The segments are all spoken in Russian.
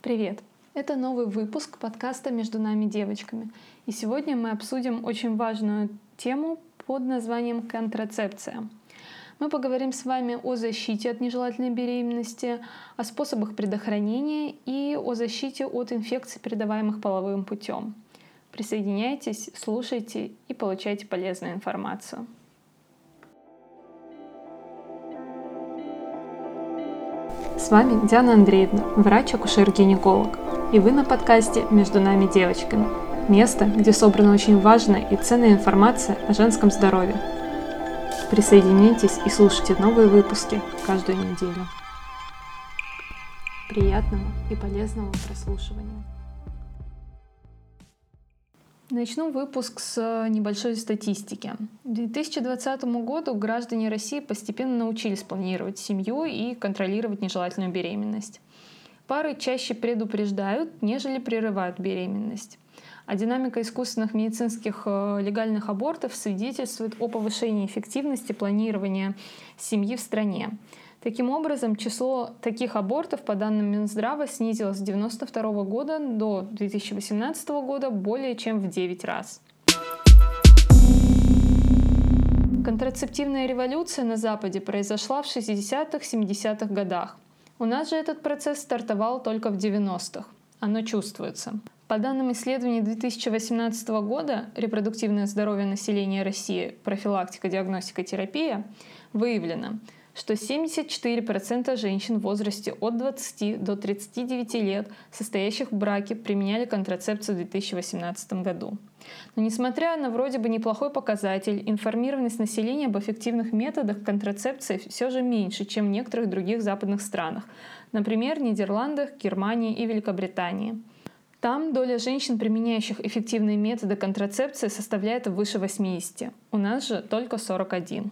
Привет! Это новый выпуск подкаста «Между нами девочками». И сегодня мы обсудим очень важную тему под названием «контрацепция». Мы поговорим с вами о защите от нежелательной беременности, о способах предохранения и о защите от инфекций, передаваемых половым путем. Присоединяйтесь, слушайте и получайте полезную информацию. С вами Диана Андреевна, врач-акушер-гинеколог. И вы на подкасте «Между нами девочками». Место, где собрана очень важная и ценная информация о женском здоровье. Присоединяйтесь и слушайте новые выпуски каждую неделю. Приятного и полезного прослушивания. Начну выпуск с э, небольшой статистики. К 2020 году граждане России постепенно научились планировать семью и контролировать нежелательную беременность. Пары чаще предупреждают, нежели прерывают беременность. А динамика искусственных медицинских э, легальных абортов свидетельствует о повышении эффективности планирования семьи в стране. Таким образом, число таких абортов, по данным Минздрава, снизилось с 1992 года до 2018 года более чем в 9 раз. Контрацептивная революция на Западе произошла в 60-70-х годах. У нас же этот процесс стартовал только в 90-х. Оно чувствуется. По данным исследований 2018 года «Репродуктивное здоровье населения России. Профилактика, диагностика, терапия» выявлено, что 74% женщин в возрасте от 20 до 39 лет, состоящих в браке, применяли контрацепцию в 2018 году. Но несмотря на вроде бы неплохой показатель, информированность населения об эффективных методах контрацепции все же меньше, чем в некоторых других западных странах, например, Нидерландах, Германии и Великобритании. Там доля женщин, применяющих эффективные методы контрацепции, составляет выше 80. У нас же только 41.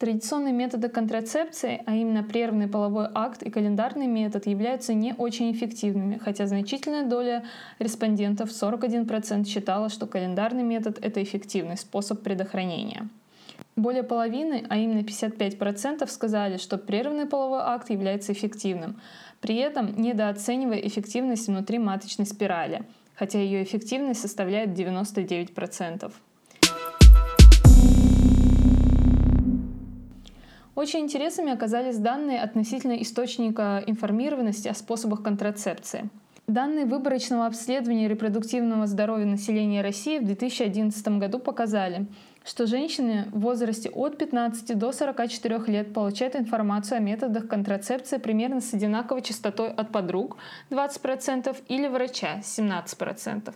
Традиционные методы контрацепции, а именно прерванный половой акт и календарный метод, являются не очень эффективными, хотя значительная доля респондентов, 41%, считала, что календарный метод — это эффективный способ предохранения. Более половины, а именно 55%, сказали, что прерванный половой акт является эффективным, при этом недооценивая эффективность внутри маточной спирали, хотя ее эффективность составляет 99%. Очень интересными оказались данные относительно источника информированности о способах контрацепции. Данные выборочного обследования репродуктивного здоровья населения России в 2011 году показали, что женщины в возрасте от 15 до 44 лет получают информацию о методах контрацепции примерно с одинаковой частотой от подруг 20% или врача 17%,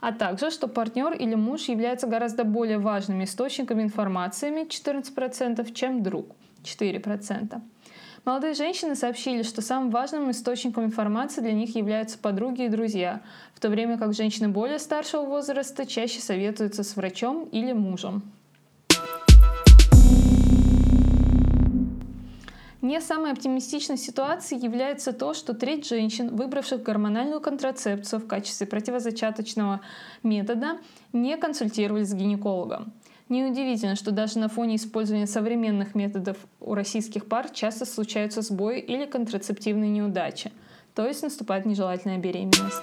а также, что партнер или муж являются гораздо более важными источниками информации 14%, чем друг. 4%. Молодые женщины сообщили, что самым важным источником информации для них являются подруги и друзья, в то время как женщины более старшего возраста чаще советуются с врачом или мужем. Не самой оптимистичной ситуацией является то, что треть женщин, выбравших гормональную контрацепцию в качестве противозачаточного метода, не консультировались с гинекологом. Неудивительно, что даже на фоне использования современных методов у российских пар часто случаются сбои или контрацептивные неудачи, то есть наступает нежелательная беременность.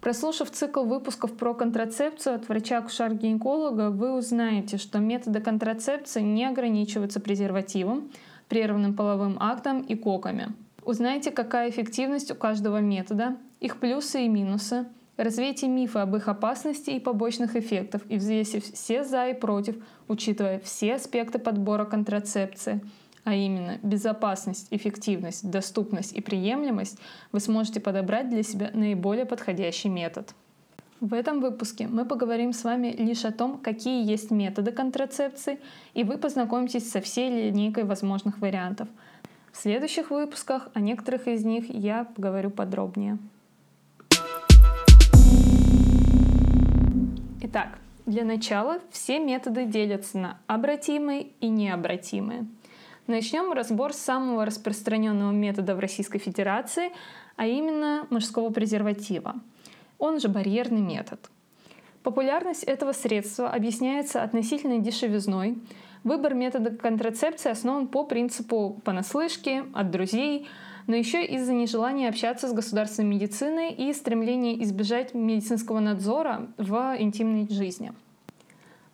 Прослушав цикл выпусков про контрацепцию от врача-акушер-гинеколога, вы узнаете, что методы контрацепции не ограничиваются презервативом, прерванным половым актом и коками. Узнаете, какая эффективность у каждого метода, их плюсы и минусы – Развейте мифы об их опасности и побочных эффектах и взвесив все за и против, учитывая все аспекты подбора контрацепции, а именно безопасность, эффективность, доступность и приемлемость, вы сможете подобрать для себя наиболее подходящий метод. В этом выпуске мы поговорим с вами лишь о том, какие есть методы контрацепции, и вы познакомитесь со всей линейкой возможных вариантов. В следующих выпусках о некоторых из них я поговорю подробнее. Итак, для начала все методы делятся на обратимые и необратимые. Начнем разбор самого распространенного метода в Российской Федерации, а именно мужского презерватива. Он же барьерный метод. Популярность этого средства объясняется относительной дешевизной, Выбор метода контрацепции основан по принципу понаслышке, от друзей, но еще из-за нежелания общаться с государственной медициной и стремления избежать медицинского надзора в интимной жизни.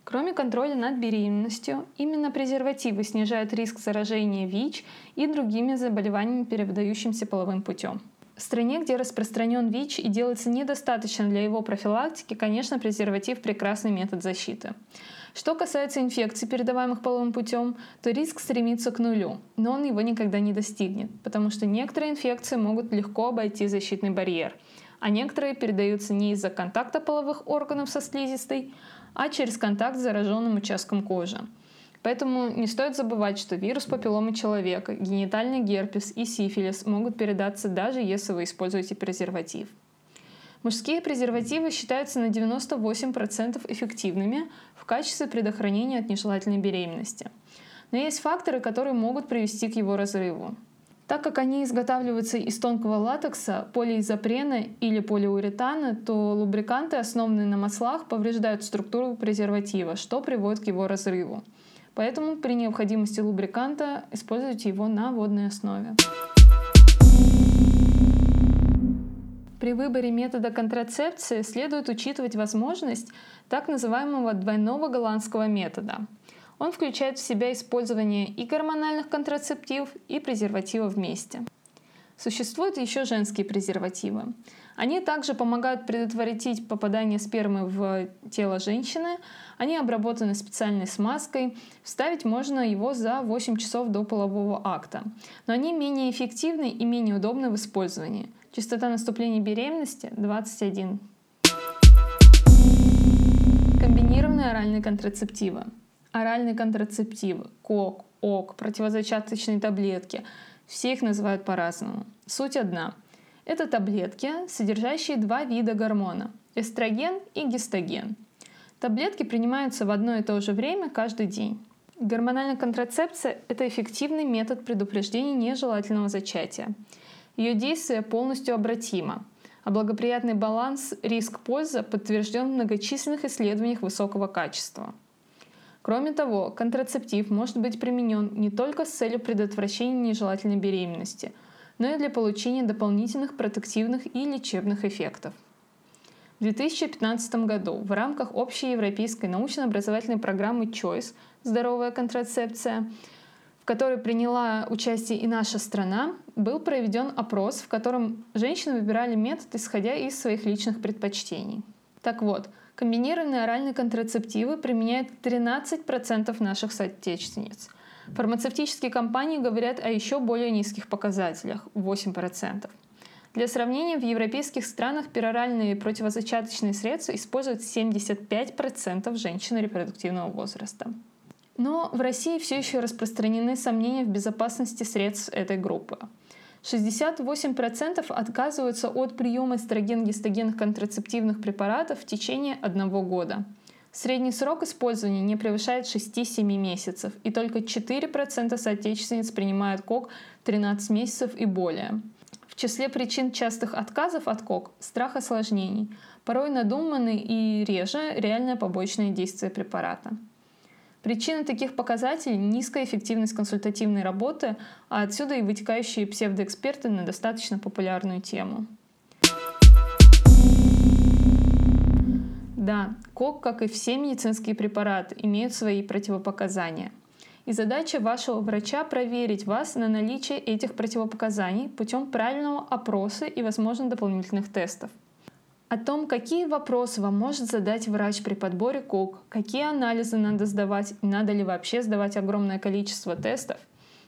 Кроме контроля над беременностью, именно презервативы снижают риск заражения ВИЧ и другими заболеваниями, передающимися половым путем. В стране, где распространен ВИЧ и делается недостаточно для его профилактики, конечно, презерватив – прекрасный метод защиты. Что касается инфекций, передаваемых половым путем, то риск стремится к нулю, но он его никогда не достигнет, потому что некоторые инфекции могут легко обойти защитный барьер, а некоторые передаются не из-за контакта половых органов со слизистой, а через контакт с зараженным участком кожи. Поэтому не стоит забывать, что вирус папилломы человека, генитальный герпес и сифилис могут передаться даже если вы используете презерватив. Мужские презервативы считаются на 98% эффективными в качестве предохранения от нежелательной беременности. Но есть факторы, которые могут привести к его разрыву. Так как они изготавливаются из тонкого латекса, полиизопрена или полиуретана, то лубриканты, основанные на маслах, повреждают структуру презерватива, что приводит к его разрыву. Поэтому при необходимости лубриканта используйте его на водной основе. При выборе метода контрацепции следует учитывать возможность так называемого двойного голландского метода – он включает в себя использование и гормональных контрацептивов, и презервативов вместе. Существуют еще женские презервативы. Они также помогают предотвратить попадание спермы в тело женщины. Они обработаны специальной смазкой. Вставить можно его за 8 часов до полового акта. Но они менее эффективны и менее удобны в использовании. Частота наступления беременности 21. Комбинированные оральные контрацептивы оральные контрацептивы, КОК, ОК, противозачаточные таблетки. Все их называют по-разному. Суть одна. Это таблетки, содержащие два вида гормона – эстроген и гистоген. Таблетки принимаются в одно и то же время каждый день. Гормональная контрацепция – это эффективный метод предупреждения нежелательного зачатия. Ее действие полностью обратимо, а благоприятный баланс риск-польза подтвержден в многочисленных исследованиях высокого качества – Кроме того, контрацептив может быть применен не только с целью предотвращения нежелательной беременности, но и для получения дополнительных протективных и лечебных эффектов. В 2015 году в рамках общей европейской научно-образовательной программы CHOICE «Здоровая контрацепция», которой приняла участие и наша страна, был проведен опрос, в котором женщины выбирали метод, исходя из своих личных предпочтений. Так вот, Комбинированные оральные контрацептивы применяют 13% наших соотечественниц. Фармацевтические компании говорят о еще более низких показателях – 8%. Для сравнения, в европейских странах пероральные противозачаточные средства используют 75% женщин репродуктивного возраста. Но в России все еще распространены сомнения в безопасности средств этой группы. 68% отказываются от приема эстроген-гистогенных контрацептивных препаратов в течение одного года. Средний срок использования не превышает 6-7 месяцев, и только 4% соотечественниц принимают КОК 13 месяцев и более. В числе причин частых отказов от КОК – страх осложнений, порой надуманный и реже реальное побочное действие препарата. Причина таких показателей – низкая эффективность консультативной работы, а отсюда и вытекающие псевдоэксперты на достаточно популярную тему. Да, КОК, как и все медицинские препараты, имеют свои противопоказания. И задача вашего врача проверить вас на наличие этих противопоказаний путем правильного опроса и, возможно, дополнительных тестов – о том, какие вопросы вам может задать врач при подборе КОК, какие анализы надо сдавать, надо ли вообще сдавать огромное количество тестов,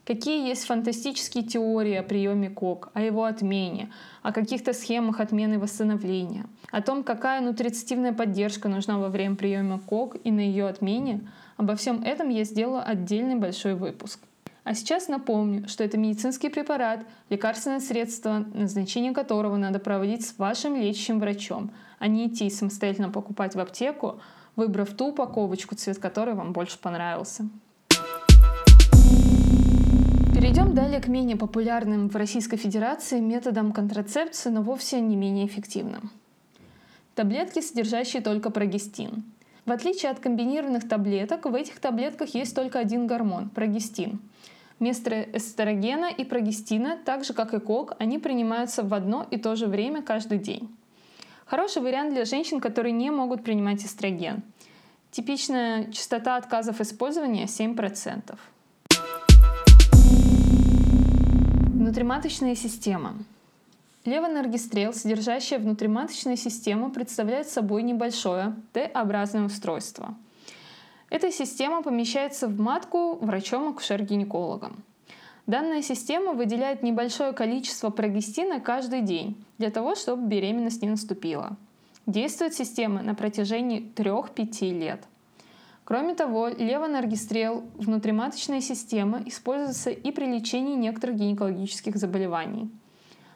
какие есть фантастические теории о приеме КОК, о его отмене, о каких-то схемах отмены восстановления, о том, какая нутрицитивная поддержка нужна во время приема КОК и на ее отмене, обо всем этом я сделаю отдельный большой выпуск. А сейчас напомню, что это медицинский препарат, лекарственное средство, назначение которого надо проводить с вашим лечащим врачом, а не идти самостоятельно покупать в аптеку, выбрав ту упаковочку, цвет которой вам больше понравился. Перейдем далее к менее популярным в Российской Федерации методам контрацепции, но вовсе не менее эффективным. Таблетки, содержащие только прогестин. В отличие от комбинированных таблеток, в этих таблетках есть только один гормон – прогестин. Вместо эстрогена и прогестина, так же как и кок, они принимаются в одно и то же время каждый день. Хороший вариант для женщин, которые не могут принимать эстроген. Типичная частота отказов использования 7%. Внутриматочная система. Левонаргистрел, содержащая внутриматочную систему, представляет собой небольшое Т-образное устройство. Эта система помещается в матку врачом-акушер-гинекологом. Данная система выделяет небольшое количество прогестина каждый день для того, чтобы беременность не наступила. Действует система на протяжении 3-5 лет. Кроме того, левонаргистрел внутриматочная система используется и при лечении некоторых гинекологических заболеваний.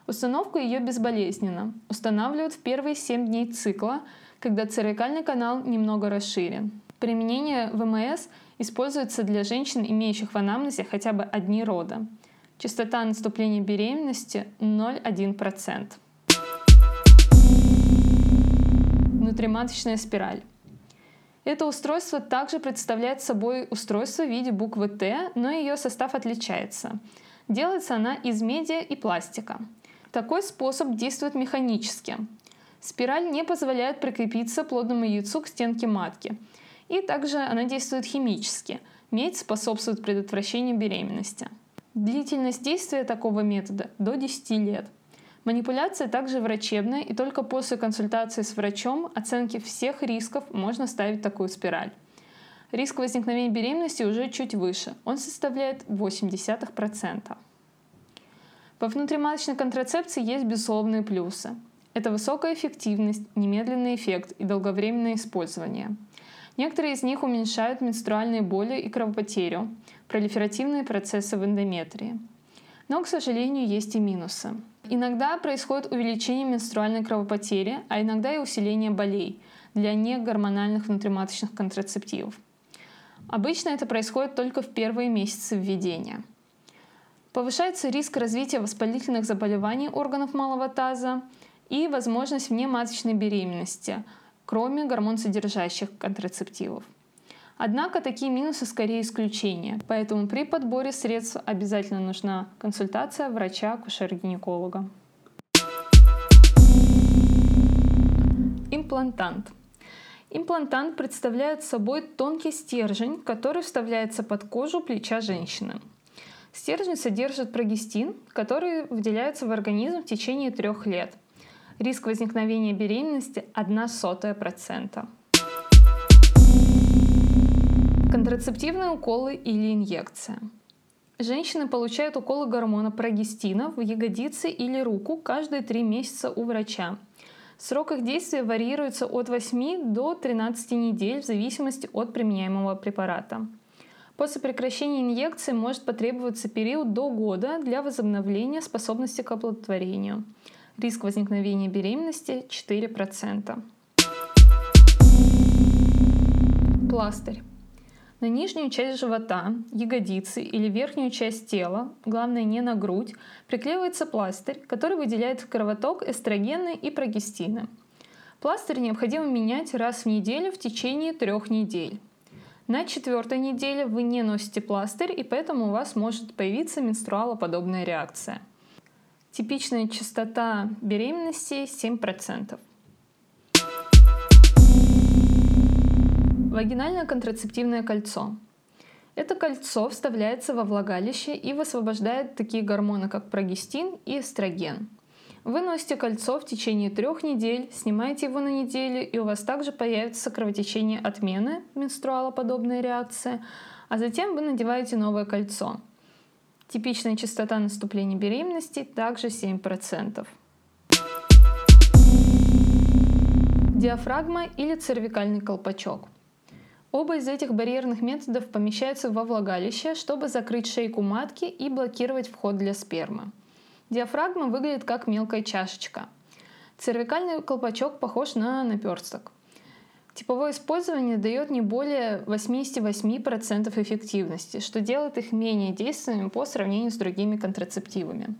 Установка ее безболезненна. Устанавливают в первые 7 дней цикла, когда цервикальный канал немного расширен. Применение ВМС используется для женщин, имеющих в анамнезе хотя бы одни рода. Частота наступления беременности 0,1%. Внутриматочная спираль. Это устройство также представляет собой устройство в виде буквы Т, но ее состав отличается. Делается она из меди и пластика. Такой способ действует механически. Спираль не позволяет прикрепиться плодному яйцу к стенке матки – и также она действует химически. Медь способствует предотвращению беременности. Длительность действия такого метода до 10 лет. Манипуляция также врачебная, и только после консультации с врачом, оценки всех рисков можно ставить такую спираль. Риск возникновения беременности уже чуть выше, он составляет 0,8%. Во внутриматочной контрацепции есть безусловные плюсы. Это высокая эффективность, немедленный эффект и долговременное использование – Некоторые из них уменьшают менструальные боли и кровопотерю, пролиферативные процессы в эндометрии. Но, к сожалению, есть и минусы. Иногда происходит увеличение менструальной кровопотери, а иногда и усиление болей для негормональных внутриматочных контрацептивов. Обычно это происходит только в первые месяцы введения. Повышается риск развития воспалительных заболеваний органов малого таза и возможность внематочной беременности – кроме гормон-содержащих контрацептивов. Однако такие минусы скорее исключения, поэтому при подборе средств обязательно нужна консультация врача-акушера-гинеколога. Имплантант. Имплантант представляет собой тонкий стержень, который вставляется под кожу плеча женщины. Стержень содержит прогестин, который выделяется в организм в течение трех лет. Риск возникновения беременности 0,01%. Контрацептивные уколы или инъекция. Женщины получают уколы гормона прогестина в ягодицы или руку каждые 3 месяца у врача. Срок их действия варьируется от 8 до 13 недель в зависимости от применяемого препарата. После прекращения инъекции может потребоваться период до года для возобновления способности к оплодотворению. Риск возникновения беременности 4%. Пластырь. На нижнюю часть живота, ягодицы или верхнюю часть тела, главное не на грудь, приклеивается пластырь, который выделяет в кровоток эстрогены и прогестины. Пластырь необходимо менять раз в неделю в течение трех недель. На четвертой неделе вы не носите пластырь, и поэтому у вас может появиться менструалоподобная реакция. Типичная частота беременности 7%. Вагинальное контрацептивное кольцо. Это кольцо вставляется во влагалище и высвобождает такие гормоны, как прогестин и эстроген. Вы носите кольцо в течение трех недель, снимаете его на неделю, и у вас также появится кровотечение отмены, менструалоподобная реакция, а затем вы надеваете новое кольцо – Типичная частота наступления беременности также 7%. Диафрагма или цервикальный колпачок. Оба из этих барьерных методов помещаются во влагалище, чтобы закрыть шейку матки и блокировать вход для спермы. Диафрагма выглядит как мелкая чашечка. Цервикальный колпачок похож на наперсток. Типовое использование дает не более 88% эффективности, что делает их менее действенными по сравнению с другими контрацептивами.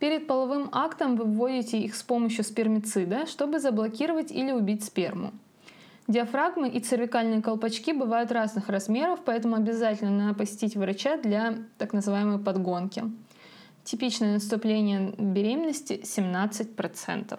Перед половым актом вы вводите их с помощью спермицида, чтобы заблокировать или убить сперму. Диафрагмы и цервикальные колпачки бывают разных размеров, поэтому обязательно надо посетить врача для так называемой подгонки. Типичное наступление беременности 17%.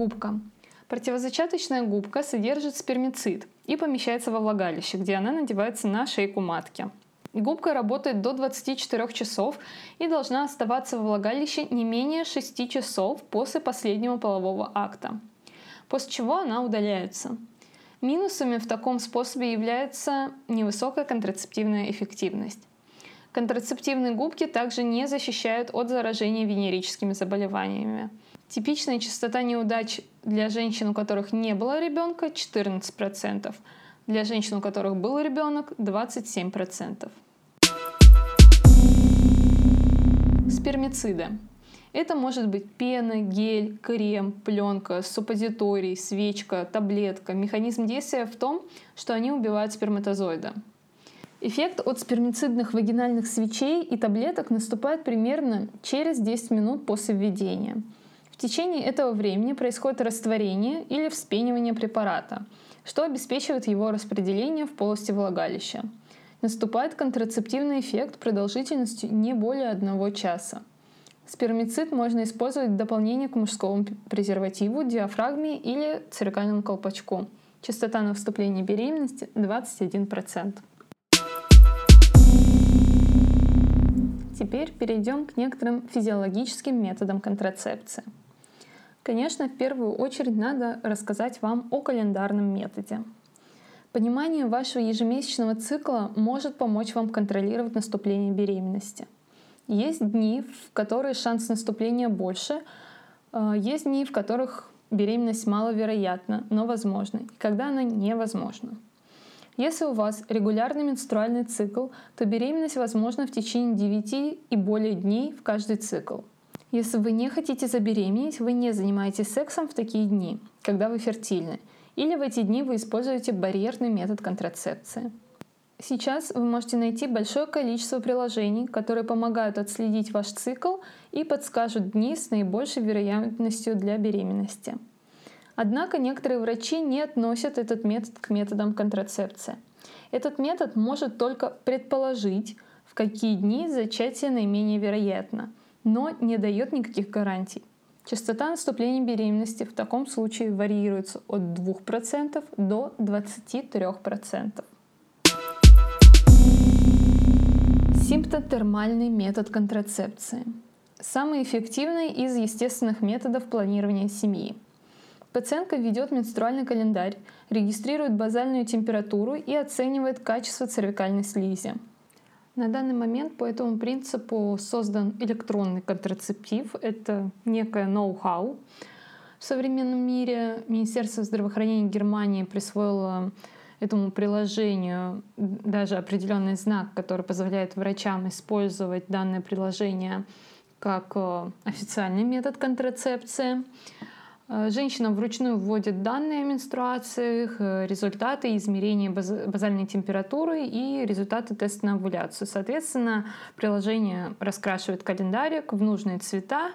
Губка. Противозачаточная губка содержит спермицид и помещается во влагалище, где она надевается на шейку матки. Губка работает до 24 часов и должна оставаться во влагалище не менее 6 часов после последнего полового акта, после чего она удаляется. Минусами в таком способе является невысокая контрацептивная эффективность. Контрацептивные губки также не защищают от заражения венерическими заболеваниями. Типичная частота неудач для женщин, у которых не было ребенка, 14%, для женщин, у которых был ребенок, 27%. Спермициды. Это может быть пена, гель, крем, пленка, суппозиторий, свечка, таблетка. Механизм действия в том, что они убивают сперматозоида. Эффект от спермицидных вагинальных свечей и таблеток наступает примерно через 10 минут после введения. Течение этого времени происходит растворение или вспенивание препарата, что обеспечивает его распределение в полости влагалища. Наступает контрацептивный эффект продолжительностью не более одного часа. Спермицид можно использовать в дополнение к мужскому презервативу, диафрагме или цервикальному колпачку. Частота на вступление беременности 21%. Теперь перейдем к некоторым физиологическим методам контрацепции. Конечно, в первую очередь надо рассказать вам о календарном методе. Понимание вашего ежемесячного цикла может помочь вам контролировать наступление беременности. Есть дни, в которые шанс наступления больше, а, есть дни, в которых беременность маловероятна, но возможна, и когда она невозможна. Если у вас регулярный менструальный цикл, то беременность возможна в течение 9 и более дней в каждый цикл. Если вы не хотите забеременеть, вы не занимаетесь сексом в такие дни, когда вы фертильны, или в эти дни вы используете барьерный метод контрацепции. Сейчас вы можете найти большое количество приложений, которые помогают отследить ваш цикл и подскажут дни с наибольшей вероятностью для беременности. Однако некоторые врачи не относят этот метод к методам контрацепции. Этот метод может только предположить, в какие дни зачатие наименее вероятно, но не дает никаких гарантий. Частота наступления беременности в таком случае варьируется от 2% до 23%. Симптотермальный метод контрацепции. Самый эффективный из естественных методов планирования семьи – Пациентка ведет менструальный календарь, регистрирует базальную температуру и оценивает качество цервикальной слизи. На данный момент по этому принципу создан электронный контрацептив. Это некое ноу-хау. В современном мире Министерство здравоохранения Германии присвоило этому приложению даже определенный знак, который позволяет врачам использовать данное приложение как э, официальный метод контрацепции. Э, женщина вручную вводит данные о менструациях, э, результаты измерения базальной температуры и результаты теста на овуляцию. Соответственно, приложение раскрашивает календарик в нужные цвета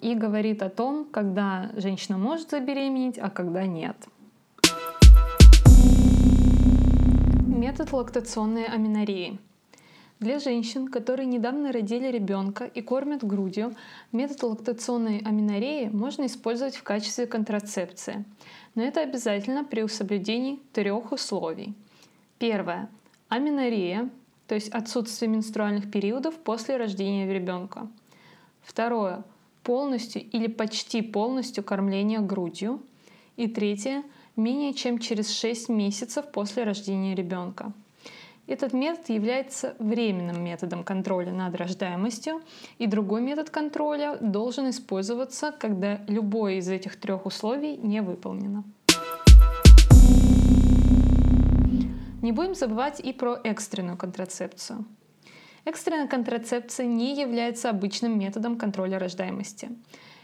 и говорит о том, когда женщина может забеременеть, а когда нет. Метод лактационной аминореи. Для женщин, которые недавно родили ребенка и кормят грудью, метод лактационной аминореи можно использовать в качестве контрацепции. Но это обязательно при соблюдении трех условий. Первое. Аминорея, то есть отсутствие менструальных периодов после рождения ребенка. Второе. Полностью или почти полностью кормление грудью. И третье. Менее чем через 6 месяцев после рождения ребенка. Этот метод является временным методом контроля над рождаемостью, и другой метод контроля должен использоваться, когда любое из этих трех условий не выполнено. Не будем забывать и про экстренную контрацепцию. Экстренная контрацепция не является обычным методом контроля рождаемости.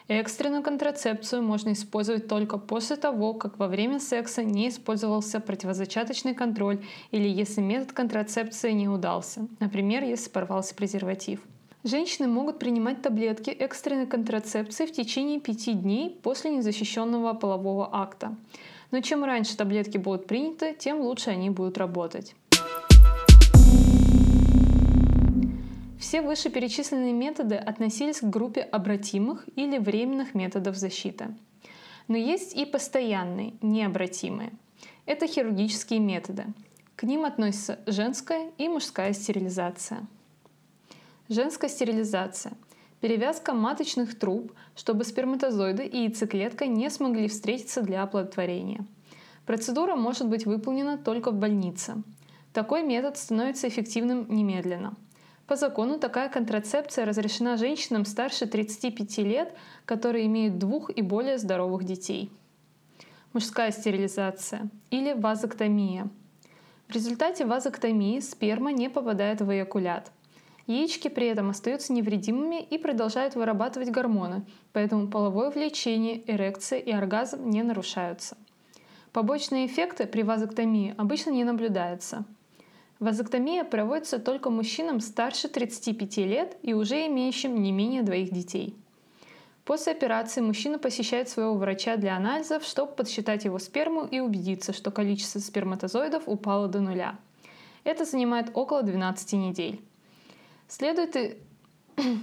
Экстренную контрацепцию можно использовать только после того, как во время секса не использовался противозачаточный контроль или если метод контрацепции не удался, например, если порвался презерватив. Женщины могут принимать таблетки экстренной контрацепции в течение пяти дней после незащищенного полового акта. Но чем раньше таблетки будут приняты, тем лучше они будут работать. Все вышеперечисленные методы относились к группе обратимых или временных методов защиты. Но есть и постоянные, необратимые. Это хирургические методы. К ним относятся женская и мужская стерилизация. Женская стерилизация. Перевязка маточных труб, чтобы сперматозоиды и яйцеклетка не смогли встретиться для оплодотворения. Процедура может быть выполнена только в больнице. Такой метод становится эффективным немедленно. По закону такая контрацепция разрешена женщинам старше 35 лет, которые имеют двух и более здоровых детей. Мужская стерилизация или вазоктомия. В результате вазоктомии сперма не попадает в эякулят – Яички при этом остаются невредимыми и продолжают вырабатывать гормоны, поэтому половое влечение, эрекция и оргазм не нарушаются. Побочные эффекты при вазоктомии обычно не наблюдаются. Вазоктомия проводится только мужчинам старше 35 лет и уже имеющим не менее двоих детей. После операции мужчина посещает своего врача для анализов, чтобы подсчитать его сперму и убедиться, что количество сперматозоидов упало до нуля. Это занимает около 12 недель. Следует, и...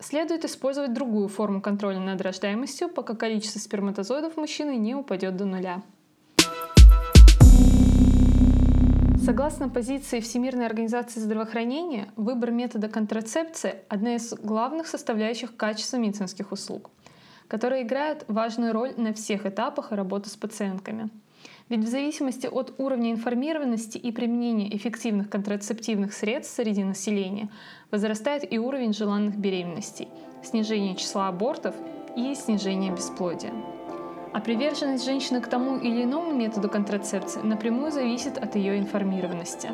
Следует использовать другую форму контроля над рождаемостью, пока количество сперматозоидов мужчины не упадет до нуля. Согласно позиции Всемирной организации здравоохранения, выбор метода контрацепции – одна из главных составляющих качества медицинских услуг, которая играет важную роль на всех этапах работы с пациентками – ведь в зависимости от уровня информированности и применения эффективных контрацептивных средств среди населения возрастает и уровень желанных беременностей, снижение числа абортов и снижение бесплодия. А приверженность женщины к тому или иному методу контрацепции напрямую зависит от ее информированности.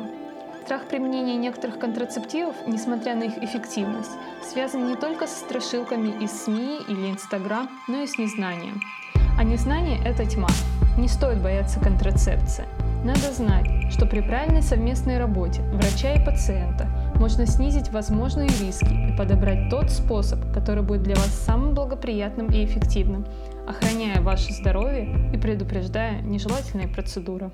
Страх применения некоторых контрацептивов, несмотря на их эффективность, связан не только со страшилками из СМИ или Инстаграм, но и с незнанием. А незнание – это тьма. Не стоит бояться контрацепции. Надо знать, что при правильной совместной работе врача и пациента можно снизить возможные риски и подобрать тот способ, который будет для вас самым благоприятным и эффективным, охраняя ваше здоровье и предупреждая нежелательные процедуры.